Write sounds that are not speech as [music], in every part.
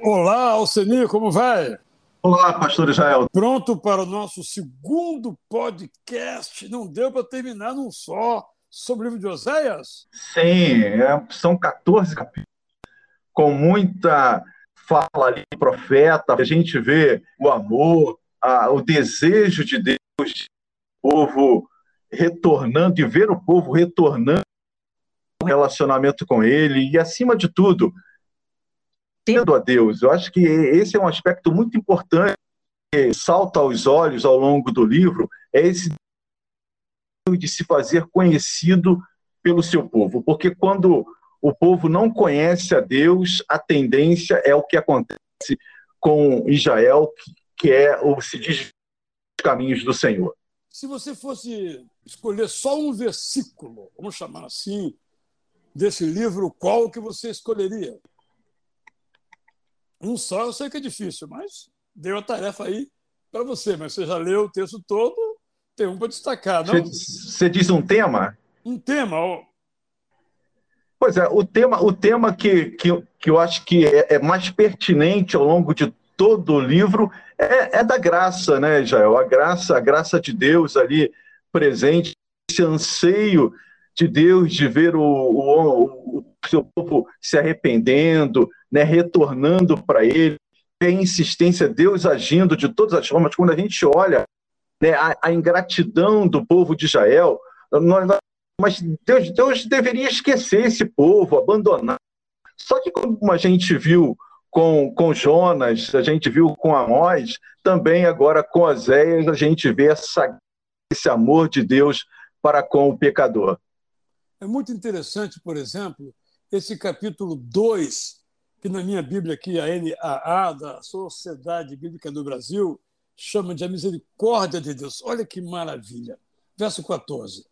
Olá, Alceni, como vai? Olá, pastor Israel. Pronto para o nosso segundo podcast. Não deu para terminar num só sobre o livro de Oséias? Sim, é, são 14 capítulos, com muita fala ali profeta. A gente vê o amor, a, o desejo de Deus, o povo retornando e ver o povo retornando o relacionamento com ele e, acima de tudo, tendo a Deus. Eu acho que esse é um aspecto muito importante que salta aos olhos ao longo do livro, é esse de se fazer conhecido pelo seu povo, porque quando o povo não conhece a Deus, a tendência é o que acontece com Israel, que é o se desviar dos caminhos do Senhor. Se você fosse escolher só um versículo, vamos chamar assim, desse livro, qual que você escolheria? Um só eu sei que é difícil, mas deu a tarefa aí para você. Mas você já leu o texto todo, tem um para destacar, não? Você diz um tema? Um tema. Ó. Pois é, o tema, o tema que, que, que eu acho que é, é mais pertinente ao longo de todo o livro é, é, da graça, né, Jael? A graça, a graça de Deus ali presente, esse anseio de Deus de ver o, o, o seu povo se arrependendo, né, retornando para Ele, a insistência, Deus agindo de todas as formas. Quando a gente olha né, a, a, ingratidão do povo de Israel, nós, mas Deus, Deus deveria esquecer esse povo, abandonar. Só que como a gente viu com, com Jonas, a gente viu com Amós, também agora com Oséias, a gente vê essa, esse amor de Deus para com o pecador. É muito interessante, por exemplo, esse capítulo 2, que na minha Bíblia aqui, a NAA, da Sociedade Bíblica do Brasil, chama de a misericórdia de Deus. Olha que maravilha. Verso 14.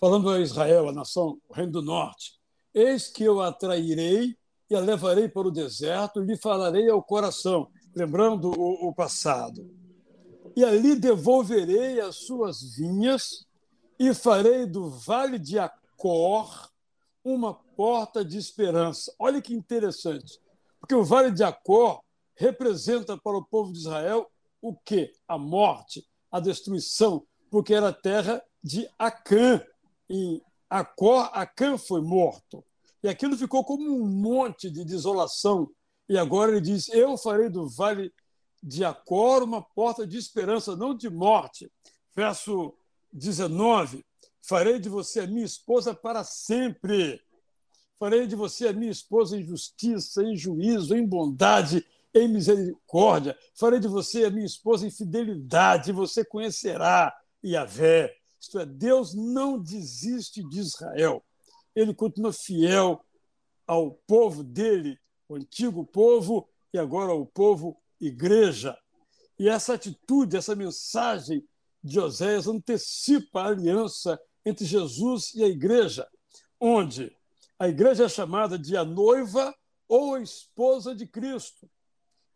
Falando a Israel, a nação, o reino do norte. Eis que eu atrairei e a levarei para o deserto e lhe falarei ao coração, lembrando o, o passado. E ali devolverei as suas vinhas e farei do vale de Acor uma porta de esperança. Olha que interessante, porque o Vale de Acor representa para o povo de Israel o quê? A morte, a destruição, porque era terra de Acã. Em Acor, Acã foi morto. E aquilo ficou como um monte de desolação. E agora ele diz: Eu farei do vale de Acor uma porta de esperança, não de morte. Verso 19: Farei de você a minha esposa para sempre. Farei de você a minha esposa em justiça, em juízo, em bondade, em misericórdia. Farei de você a minha esposa em fidelidade. Você conhecerá Yahvé. Isto é, Deus não desiste de Israel. Ele continua fiel ao povo dele, o antigo povo, e agora ao povo igreja. E essa atitude, essa mensagem de Oséias antecipa a aliança entre Jesus e a igreja, onde a igreja é chamada de a noiva ou a esposa de Cristo.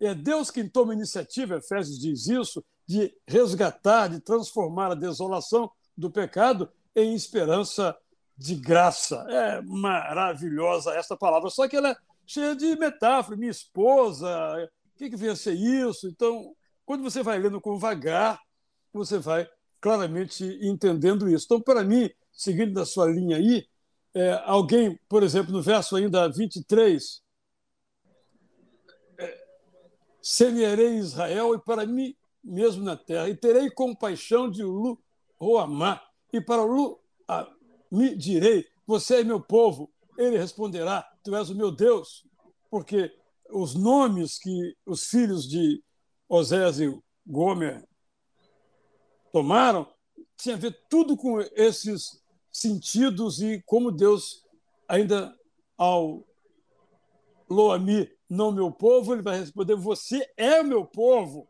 É Deus quem toma a iniciativa, Efésios diz isso, de resgatar, de transformar a desolação do pecado em esperança de graça. É maravilhosa essa palavra, só que ela é cheia de metáfora. Minha esposa, o que, que vem a ser isso? Então, quando você vai lendo com vagar, você vai claramente entendendo isso. Então, para mim, seguindo da sua linha aí, é, alguém, por exemplo, no verso ainda 23, é, semearei Israel e para mim mesmo na terra, e terei compaixão de Lu Roamá, e para Lu a, me direi, você é meu povo. Ele responderá, tu és o meu Deus, porque os nomes que os filhos de Osés e Gomer tomaram tinha a ver tudo com esses sentidos e como Deus ainda ao Loami, não meu povo, ele vai responder: Você é o meu povo.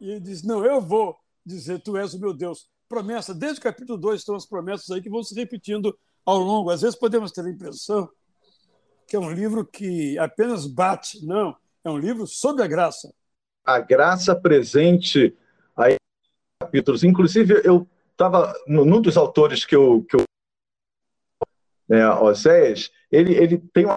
E ele diz: Não, eu vou dizer: Tu és o meu Deus. Promessa, desde o capítulo 2 estão as promessas aí que vão se repetindo ao longo. Às vezes podemos ter a impressão que é um livro que apenas bate. Não, é um livro sobre a graça. A graça presente aí capítulos. Inclusive, eu estava num dos autores que eu, que eu né, Oséias, ele, ele tem uma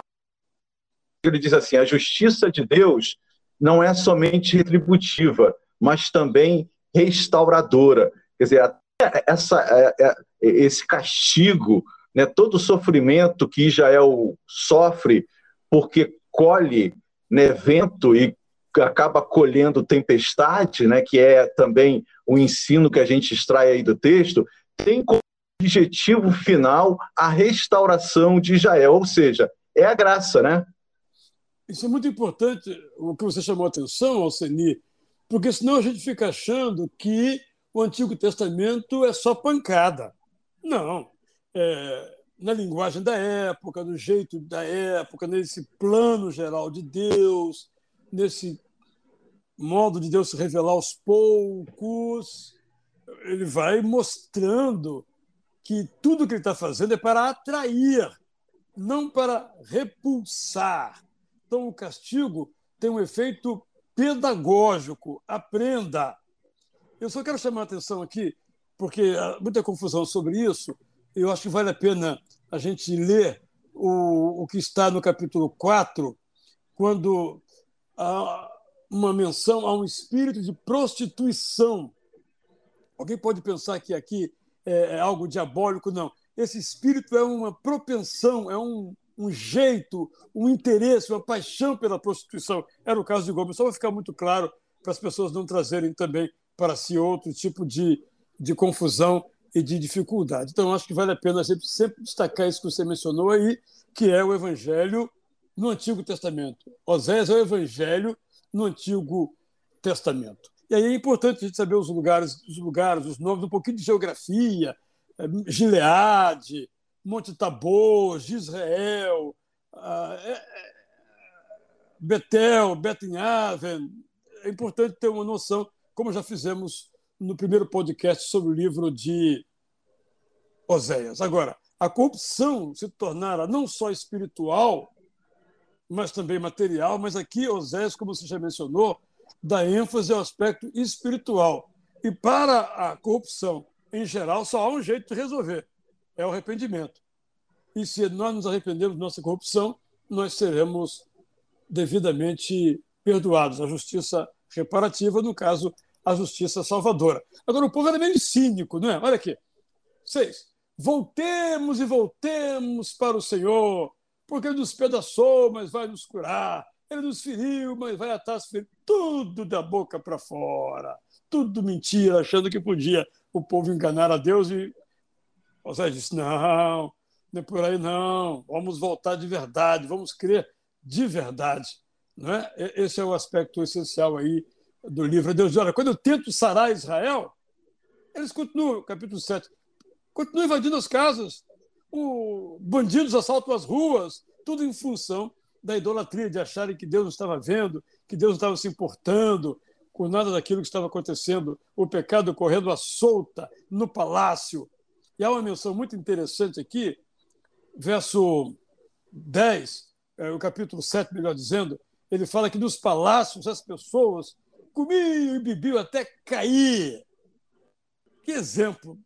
ele diz assim: a justiça de Deus não é somente retributiva, mas também restauradora. Quer dizer, essa, é, é, esse castigo, né, todo o sofrimento que Israel sofre porque colhe né, vento e acaba colhendo tempestade, né, que é também o ensino que a gente extrai aí do texto, tem como objetivo final a restauração de Israel, ou seja, é a graça, né? Isso é muito importante, o que você chamou a atenção, Alceni, porque senão a gente fica achando que o Antigo Testamento é só pancada. Não. É, na linguagem da época, no jeito da época, nesse plano geral de Deus, nesse modo de Deus se revelar aos poucos, ele vai mostrando que tudo que ele está fazendo é para atrair, não para repulsar. Então, o castigo tem um efeito pedagógico. Aprenda. Eu só quero chamar a atenção aqui, porque há muita confusão sobre isso. Eu acho que vale a pena a gente ler o, o que está no capítulo 4, quando há uma menção a um espírito de prostituição. Alguém pode pensar que aqui é, é algo diabólico? Não. Esse espírito é uma propensão, é um, um jeito, um interesse, uma paixão pela prostituição. Era o caso de Gomes, só para ficar muito claro, para as pessoas não trazerem também para si outro tipo de, de confusão e de dificuldade. Então, acho que vale a pena sempre, sempre destacar isso que você mencionou aí, que é o Evangelho no Antigo Testamento. Oséias é o Evangelho no Antigo Testamento. E aí é importante a gente saber os lugares, os lugares, os nomes, um pouquinho de geografia, é, Gileade, Monte Tabor, Israel, ah, é, é, Betel, Betinhaven. É importante ter uma noção, como já fizemos no primeiro podcast sobre o livro de Oséias. Agora, a corrupção se tornara não só espiritual, mas também material, mas aqui Oséias, como você já mencionou, dá ênfase ao aspecto espiritual. E para a corrupção, em geral, só há um jeito de resolver: é o arrependimento. E se nós nos arrependemos de nossa corrupção, nós seremos devidamente perdoados. A justiça reparativa, no caso, a justiça salvadora. Agora, o povo era meio cínico, não é? Olha aqui. Seis. Voltemos e voltemos para o Senhor, porque Ele nos pedaçou, mas vai nos curar. Ele nos feriu, mas vai atar as feridas. Tudo da boca para fora. Tudo mentira, achando que podia o povo enganar a Deus e José disse: não, não é por aí não, vamos voltar de verdade, vamos crer de verdade. Não é? Esse é o aspecto essencial aí do livro. Deus diz: olha, quando eu tento sarar Israel, eles continuam, capítulo 7, continuam invadindo as casas, o, bandidos assaltam as ruas, tudo em função da idolatria, de acharem que Deus não estava vendo, que Deus não estava se importando com nada daquilo que estava acontecendo, o pecado correndo à solta no palácio. E há uma menção muito interessante aqui, verso 10, é, o capítulo 7, melhor dizendo, ele fala que nos palácios as pessoas comiam e bebiam até cair. Que exemplo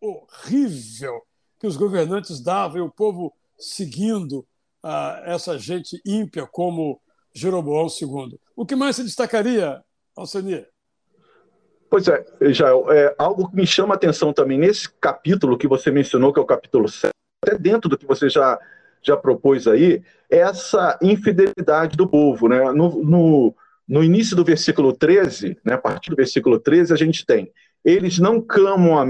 horrível que os governantes davam e o povo seguindo a essa gente ímpia como Jeroboão II. O que mais se destacaria, Alcenir? Pois é, já é algo que me chama a atenção também nesse capítulo que você mencionou, que é o capítulo 7, até dentro do que você já, já propôs aí, é essa infidelidade do povo. Né? No, no, no início do versículo 13, né, a partir do versículo 13, a gente tem: eles não clamam a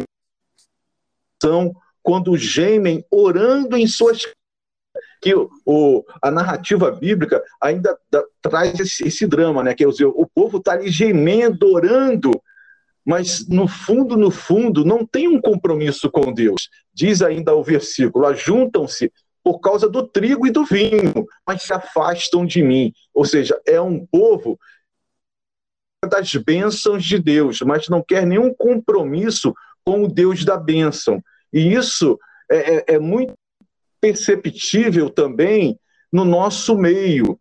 são quando gemem orando em suas que o, a narrativa bíblica ainda da, traz esse, esse, drama, né? Que o, o povo está ali gemendo, orando, mas no fundo, no fundo, não tem um compromisso com Deus. Diz ainda o versículo: ajuntam-se por causa do trigo e do vinho, mas se afastam de mim. Ou seja, é um povo das bênçãos de Deus, mas não quer nenhum compromisso com o Deus da bênção. E isso é, é, é muito perceptível também no nosso meio.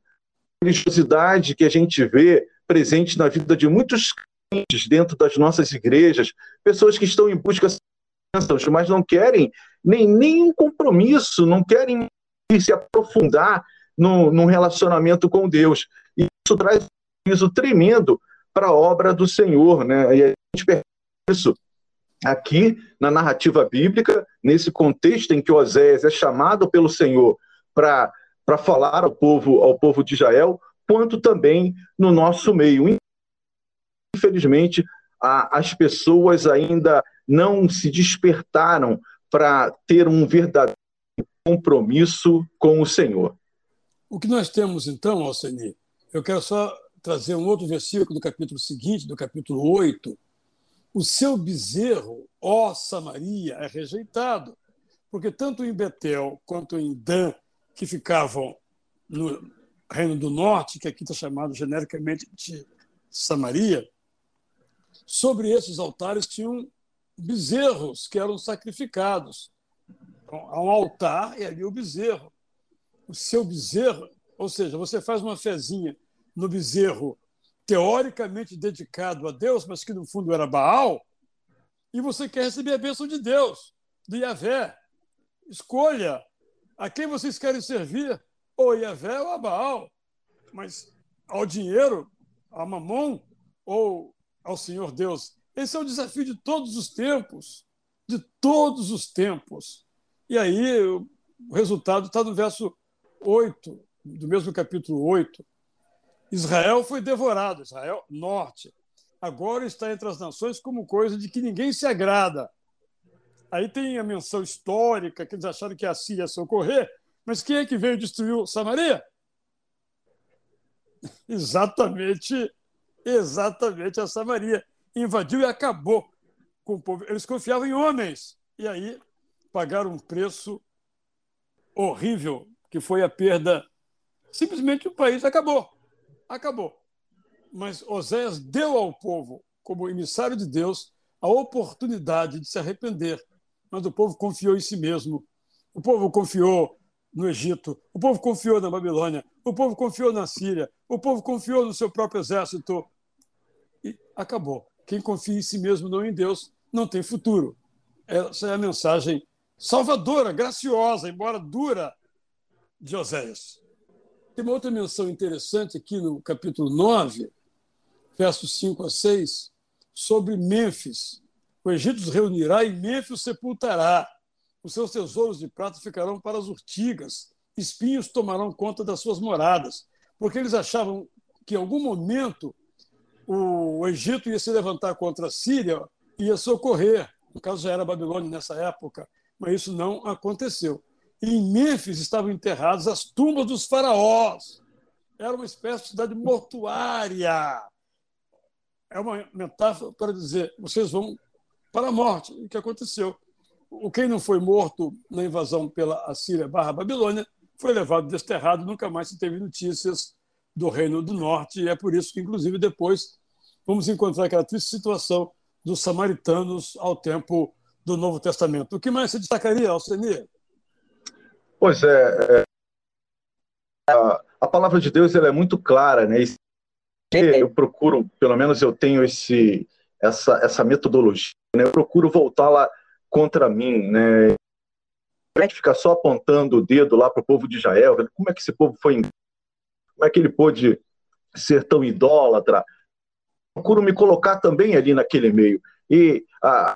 A religiosidade que a gente vê presente na vida de muitos crentes dentro das nossas igrejas, pessoas que estão em busca de bênçãos, mas não querem nem nenhum compromisso, não querem se aprofundar no, no relacionamento com Deus. E isso traz prejuízo tremendo para a obra do Senhor, né? E a gente percebe isso aqui na narrativa bíblica, nesse contexto em que Oséias é chamado pelo Senhor para falar ao povo, ao povo de Israel, quanto também no nosso meio. Infelizmente, a, as pessoas ainda não se despertaram para ter um verdadeiro compromisso com o Senhor. O que nós temos então, Alceni, eu quero só trazer um outro versículo do capítulo seguinte, do capítulo 8. O seu bezerro, ó Samaria, é rejeitado, porque tanto em Betel quanto em Dan, que ficavam no Reino do Norte, que aqui está chamado genericamente de Samaria, sobre esses altares tinham bezerros que eram sacrificados. Então, há um altar e ali o bezerro. O seu bezerro, ou seja, você faz uma fezinha no bezerro teoricamente dedicado a Deus, mas que no fundo era Baal, e você quer receber a bênção de Deus, do Yahvé. Escolha a quem vocês querem servir, ou Yahvé ou a Baal. Mas ao dinheiro, a Mamon ou ao Senhor Deus. Esse é o desafio de todos os tempos, de todos os tempos. E aí o resultado está no verso 8, do mesmo capítulo 8. Israel foi devorado, Israel norte. Agora está entre as nações como coisa de que ninguém se agrada. Aí tem a menção histórica, que eles acharam que a Síria ia socorrer, mas quem é que veio destruir Samaria? [laughs] Exatamente, exatamente a Samaria. Invadiu e acabou com o povo. Eles confiavam em homens. E aí pagaram um preço horrível, que foi a perda. Simplesmente o país acabou. Acabou. Mas Oséias deu ao povo, como emissário de Deus, a oportunidade de se arrepender. Mas o povo confiou em si mesmo. O povo confiou no Egito, o povo confiou na Babilônia, o povo confiou na Síria, o povo confiou no seu próprio exército. E acabou. Quem confia em si mesmo, não em Deus, não tem futuro. Essa é a mensagem salvadora, graciosa, embora dura, de Oséias. Tem uma outra menção interessante aqui no capítulo 9, versos 5 a 6, sobre Mênfis. O Egito os reunirá e Mênfis sepultará. Os seus tesouros de prata ficarão para as urtigas, espinhos tomarão conta das suas moradas, porque eles achavam que em algum momento o Egito ia se levantar contra a Síria ia socorrer. No caso, já era Babilônia nessa época, mas isso não aconteceu. Em Mênfis estavam enterradas as tumbas dos faraós. Era uma espécie de cidade mortuária. É uma metáfora para dizer: vocês vão para a morte. O que aconteceu? O quem não foi morto na invasão pela Assíria barra Babilônia foi levado desterrado, nunca mais se teve notícias do Reino do Norte, e é por isso que, inclusive, depois vamos encontrar aquela triste situação dos samaritanos ao tempo do Novo Testamento. O que mais se destacaria, Alcenia? Pois é, é a, a, palavra de Deus ela é muito clara, né? eu procuro, pelo menos eu tenho esse, essa, essa metodologia, né? eu procuro voltá-la contra mim, né? A gente fica só apontando o dedo lá para o povo de Israel, como é que esse povo foi, como é que ele pôde ser tão idólatra? Procuro me colocar também ali naquele meio e a,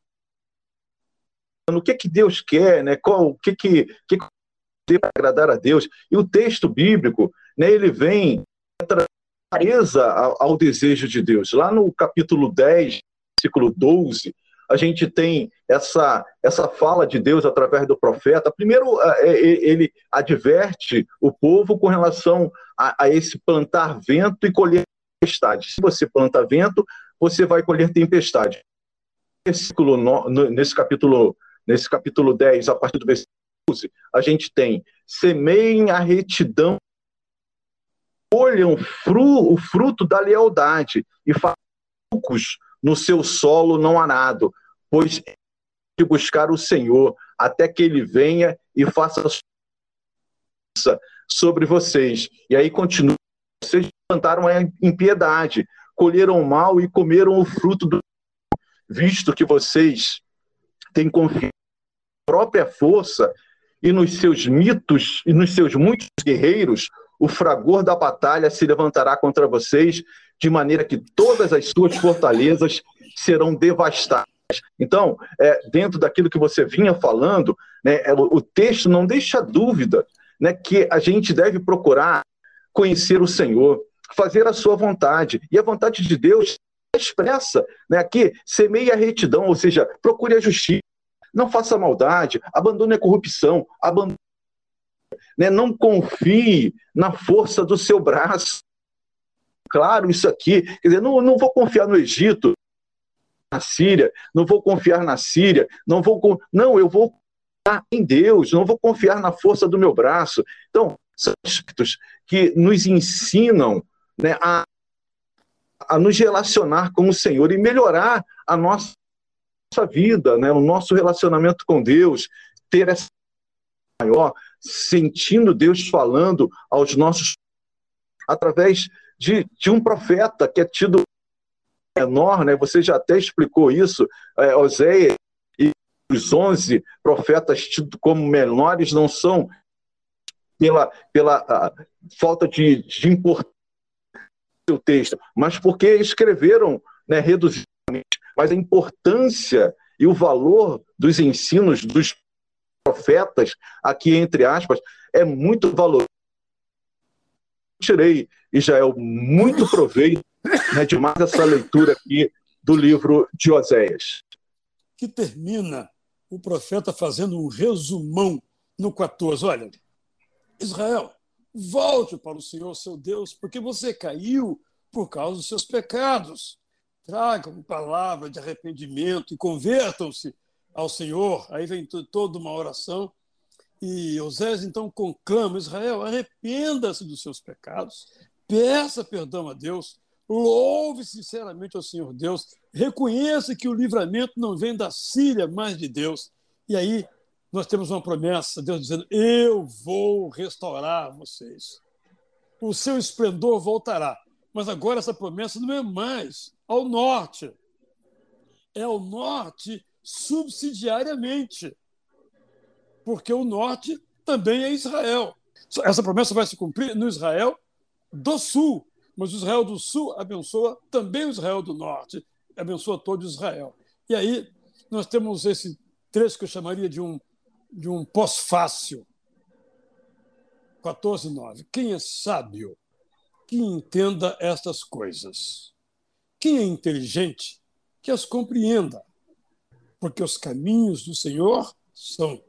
no que que Deus quer, né? Qual, o que que, que para agradar a Deus. E o texto bíblico, né, ele vem clareza ao, desejo de Deus. Lá no capítulo 10, versículo 12, a gente tem essa, essa fala de Deus através do profeta. Primeiro, é, é, ele adverte o povo com relação a, a esse plantar vento e colher tempestade. Se você planta vento, você vai colher tempestade. Nesse capítulo nesse capítulo 10, a partir do versículo 12, a gente tem semeiem a retidão, colham fru, o fruto da lealdade e façam no seu solo não arado, pois de buscar o Senhor até que ele venha e faça sobre vocês. E aí continua, vocês plantaram a impiedade, colheram mal e comeram o fruto do visto que vocês têm confiado na própria força e nos seus mitos e nos seus muitos guerreiros, o fragor da batalha se levantará contra vocês, de maneira que todas as suas fortalezas serão devastadas. Então, é, dentro daquilo que você vinha falando, né, é, o, texto não deixa dúvida né, que a gente deve procurar conhecer o Senhor, fazer a sua vontade. E a vontade de Deus é expressa né, aqui, semeie a retidão, ou seja, procure a justiça, não faça maldade, abandone a corrupção, abandone, né, não confie na força do seu braço. Claro, isso aqui, quer dizer, não, não vou confiar no Egito, na Síria, não vou confiar na Síria, não vou. Não, eu vou confiar em Deus, não vou confiar na força do meu braço. Então, são aspectos que nos ensinam né, a, a nos relacionar com o Senhor e melhorar a nossa, nossa vida, né, o nosso relacionamento com Deus, ter essa maior, sentindo Deus falando aos nossos através de, de um profeta que é tido menor, né? Você já até explicou isso, é, e os 11 profetas tidos como menores não são pela, pela falta de, de importância do texto, mas porque escreveram né, reduzidamente. Mas a importância e o valor dos ensinos dos profetas, aqui entre aspas, é muito valoroso. Tirei, Israel, muito proveito né, de mais essa leitura aqui do livro de Oséias. Que termina o profeta fazendo um resumão no 14. Olha, Israel, volte para o Senhor seu Deus, porque você caiu por causa dos seus pecados. Tragam palavra de arrependimento e convertam-se ao Senhor. Aí vem toda uma oração. E Osés então conclama: Israel, arrependa-se dos seus pecados, peça perdão a Deus, louve sinceramente ao Senhor Deus, reconheça que o livramento não vem da Síria, mas de Deus. E aí nós temos uma promessa, Deus dizendo: Eu vou restaurar vocês. O seu esplendor voltará. Mas agora essa promessa não é mais ao norte, é ao norte subsidiariamente, porque o norte também é Israel. Essa promessa vai se cumprir no Israel do sul, mas o Israel do sul abençoa também o Israel do norte, abençoa todo Israel. E aí nós temos esse trecho que eu chamaria de um, de um pós-fácil. 14.9. Quem é sábio, que entenda estas coisas. Quem é inteligente, que as compreenda. Porque os caminhos do Senhor são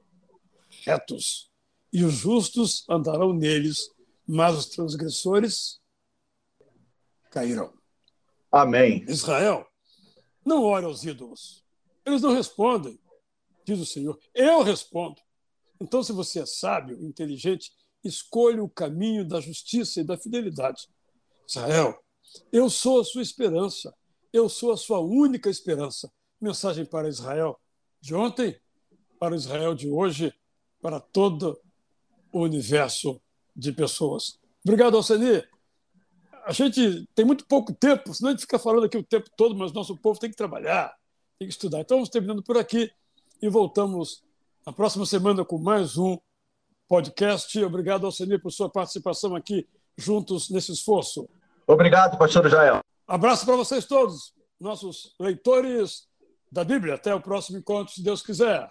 retos, e os justos andarão neles, mas os transgressores cairão. Amém. Israel, não ore aos ídolos. Eles não respondem, diz o Senhor. Eu respondo. Então, se você é sábio, inteligente, escolha o caminho da justiça e da fidelidade. Israel, eu sou a sua esperança. Eu sou a sua única esperança. Mensagem para Israel de ontem, para Israel de hoje, para todo o universo de pessoas. Obrigado, Alceni a gente tem muito pouco tempo, senão a gente fica falando aqui o tempo todo, mas nosso povo tem que trabalhar, tem que estudar. Então, vamos terminando por aqui e voltamos na próxima semana com mais um podcast. Obrigado, Alcenir, por sua participação aqui juntos nesse esforço. Obrigado, pastor Jael. Abraço para vocês todos, nossos leitores da Bíblia. Até o próximo encontro, se Deus quiser.